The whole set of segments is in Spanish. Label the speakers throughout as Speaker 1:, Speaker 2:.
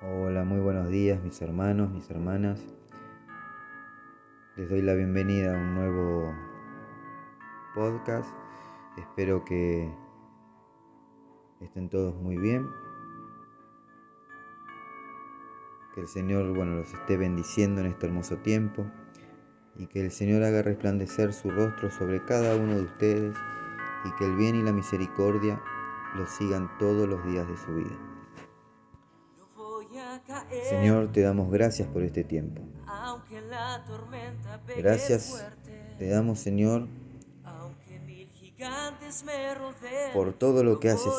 Speaker 1: Hola, muy buenos días mis hermanos, mis hermanas. Les doy la bienvenida a un nuevo podcast. Espero que estén todos muy bien. Que el Señor, bueno, los esté bendiciendo en este hermoso tiempo y que el Señor haga resplandecer su rostro sobre cada uno de ustedes y que el bien y la misericordia los sigan todos los días de su vida. Señor, te damos gracias por este tiempo. Gracias te damos, Señor, por todo lo que haces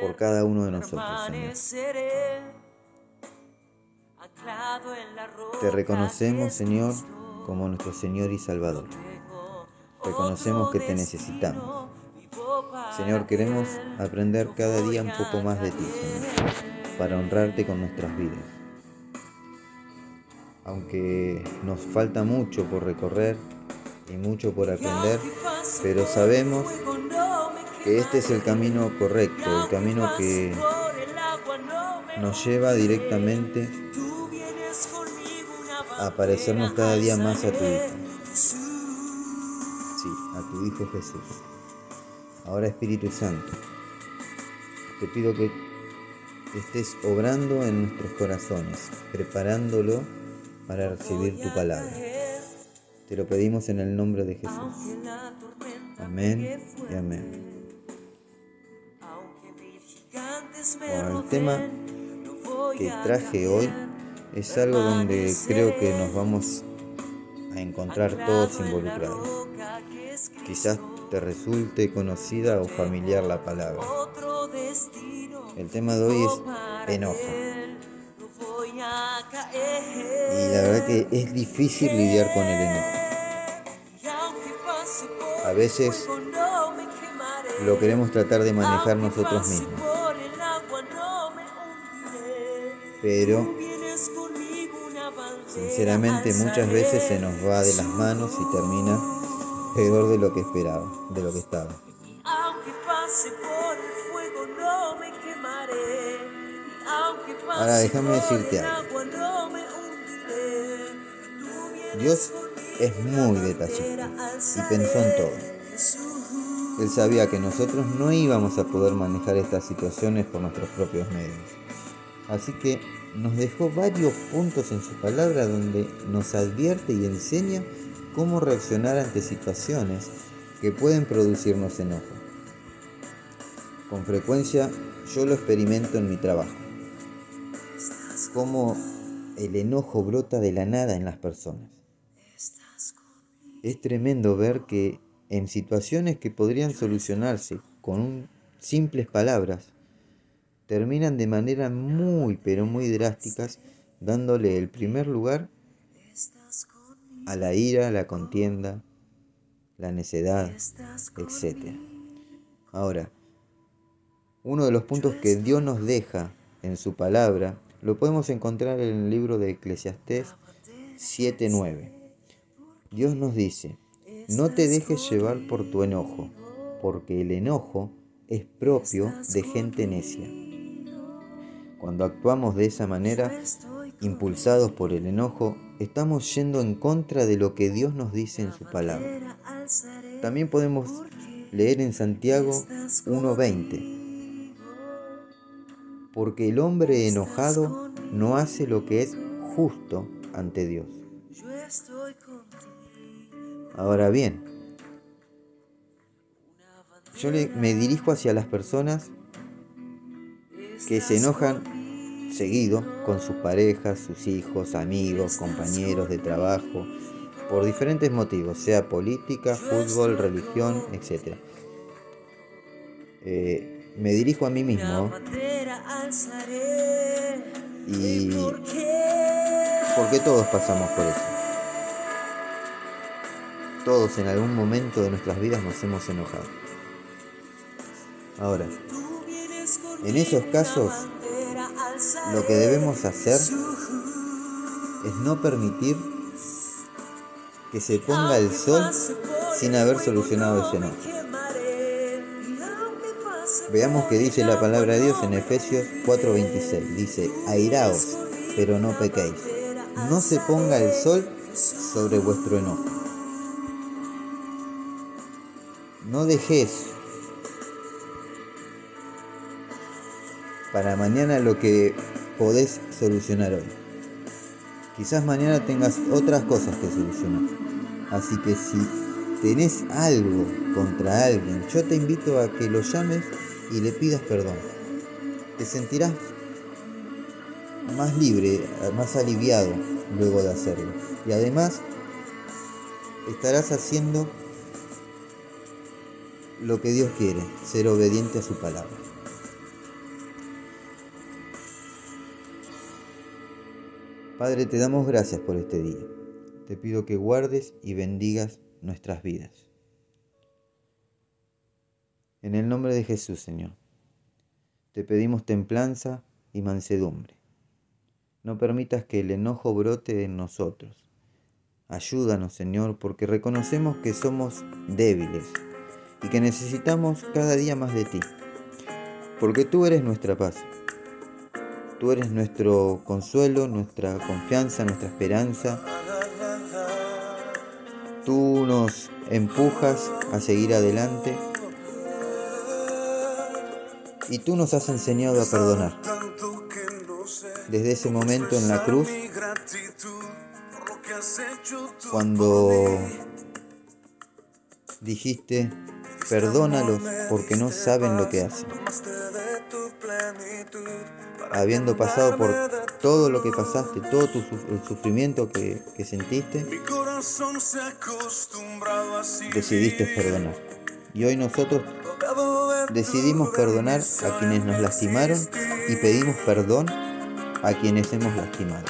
Speaker 1: por cada uno de nosotros, Señor. Te reconocemos, Señor, como nuestro Señor y Salvador. Reconocemos que te necesitamos. Señor, queremos aprender cada día un poco más de ti, Señor, para honrarte con nuestras vidas. Aunque nos falta mucho por recorrer y mucho por aprender, pero sabemos que este es el camino correcto, el camino que nos lleva directamente a parecernos cada día más a tu Hijo. Sí, a tu Hijo Jesús. Ahora Espíritu Santo, te pido que estés obrando en nuestros corazones, preparándolo para recibir tu palabra. Te lo pedimos en el nombre de Jesús. Amén y amén. Bueno, el tema que traje hoy es algo donde creo que nos vamos a encontrar todos involucrados. Quizás te resulte conocida o familiar la palabra. El tema de hoy es enojo. Y la verdad que es difícil lidiar con el enojo. A veces lo queremos tratar de manejar nosotros mismos. Pero sinceramente muchas veces se nos va de las manos y termina peor de lo que esperaba, de lo que estaba. Ahora déjame decirte algo. Dios es muy detallista y pensó en todo. Él sabía que nosotros no íbamos a poder manejar estas situaciones por nuestros propios medios. Así que nos dejó varios puntos en su palabra donde nos advierte y enseña cómo reaccionar ante situaciones que pueden producirnos enojo. Con frecuencia yo lo experimento en mi trabajo. Cómo el enojo brota de la nada en las personas. Es tremendo ver que en situaciones que podrían solucionarse con simples palabras, terminan de manera muy pero muy drásticas dándole el primer lugar a la ira, la contienda, la necedad, etc. Ahora, uno de los puntos que Dios nos deja en su palabra lo podemos encontrar en el libro de Eclesiastés 7:9. Dios nos dice, no te dejes llevar por tu enojo, porque el enojo es propio de gente necia. Cuando actuamos de esa manera, impulsados por el enojo, estamos yendo en contra de lo que Dios nos dice en su palabra. También podemos leer en Santiago 1.20, porque el hombre enojado no hace lo que es justo ante Dios. Ahora bien, yo me dirijo hacia las personas que se enojan seguido con sus parejas, sus hijos, amigos, compañeros de trabajo, por diferentes motivos, sea política, fútbol, religión, etc. Eh, me dirijo a mí mismo y porque todos pasamos por eso. Todos en algún momento de nuestras vidas nos hemos enojado. Ahora, en esos casos, lo que debemos hacer es no permitir que se ponga el sol sin haber solucionado ese enojo. Veamos qué dice la palabra de Dios en Efesios 4:26. Dice, airaos, pero no pequéis. No se ponga el sol sobre vuestro enojo. No dejes para mañana lo que podés solucionar hoy. Quizás mañana tengas otras cosas que solucionar. Así que si tenés algo contra alguien, yo te invito a que lo llames y le pidas perdón. Te sentirás más libre, más aliviado luego de hacerlo. Y además estarás haciendo lo que Dios quiere, ser obediente a su palabra. Padre, te damos gracias por este día. Te pido que guardes y bendigas nuestras vidas. En el nombre de Jesús, Señor, te pedimos templanza y mansedumbre. No permitas que el enojo brote en nosotros. Ayúdanos, Señor, porque reconocemos que somos débiles y que necesitamos cada día más de ti. Porque tú eres nuestra paz. Tú eres nuestro consuelo, nuestra confianza, nuestra esperanza. Tú nos empujas a seguir adelante y tú nos has enseñado a perdonar. Desde ese momento en la cruz, cuando dijiste, perdónalos porque no saben lo que hacen. Habiendo pasado por todo lo que pasaste, todo tu, el sufrimiento que, que sentiste, decidiste perdonar. Y hoy nosotros decidimos perdonar a quienes nos lastimaron y pedimos perdón a quienes hemos lastimado.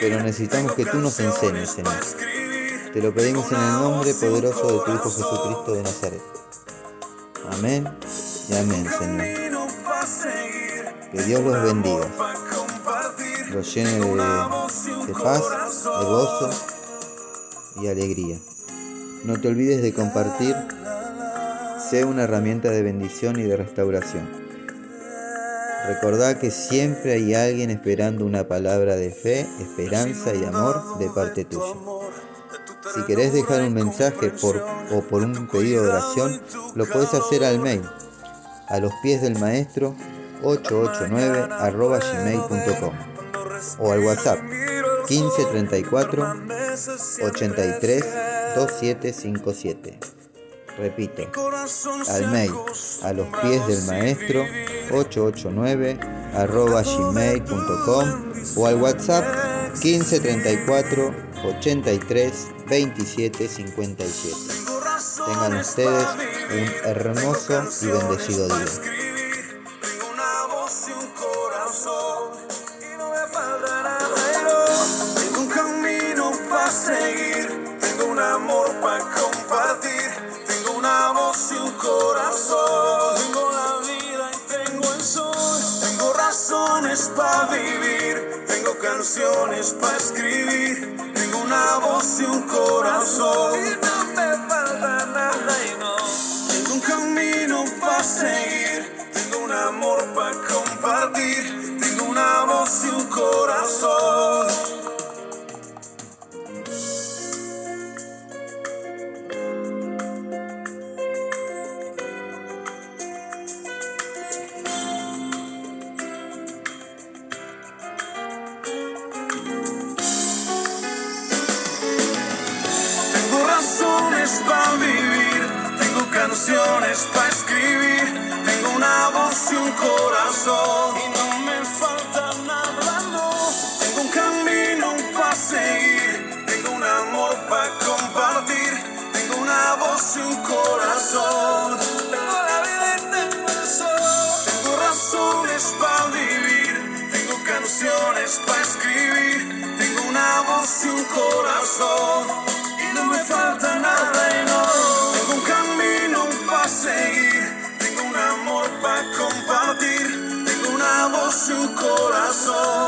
Speaker 1: Pero necesitamos que tú nos enseñes, Señor. Te lo pedimos en el nombre poderoso de tu Hijo Jesucristo de Nazaret. Amén y amén, Señor. Que Dios los bendiga, los llene de, de paz, de gozo y alegría. No te olvides de compartir. Sé una herramienta de bendición y de restauración. Recordá que siempre hay alguien esperando una palabra de fe, esperanza y amor de parte tuya. Si querés dejar un mensaje por, o por un pedido de oración, lo puedes hacer al mail a los pies del maestro 889 gmail.com o al WhatsApp 1534 83 2757. Repito, al mail a los pies del maestro 889 arroba gmail.com o al WhatsApp 1534 83 27 57. Tengan ustedes un hermoso y bendecido día.
Speaker 2: Canciones para escribir, tengo una voz y un corazón. Canciones para escribir, tengo una voz y un corazón un corazón.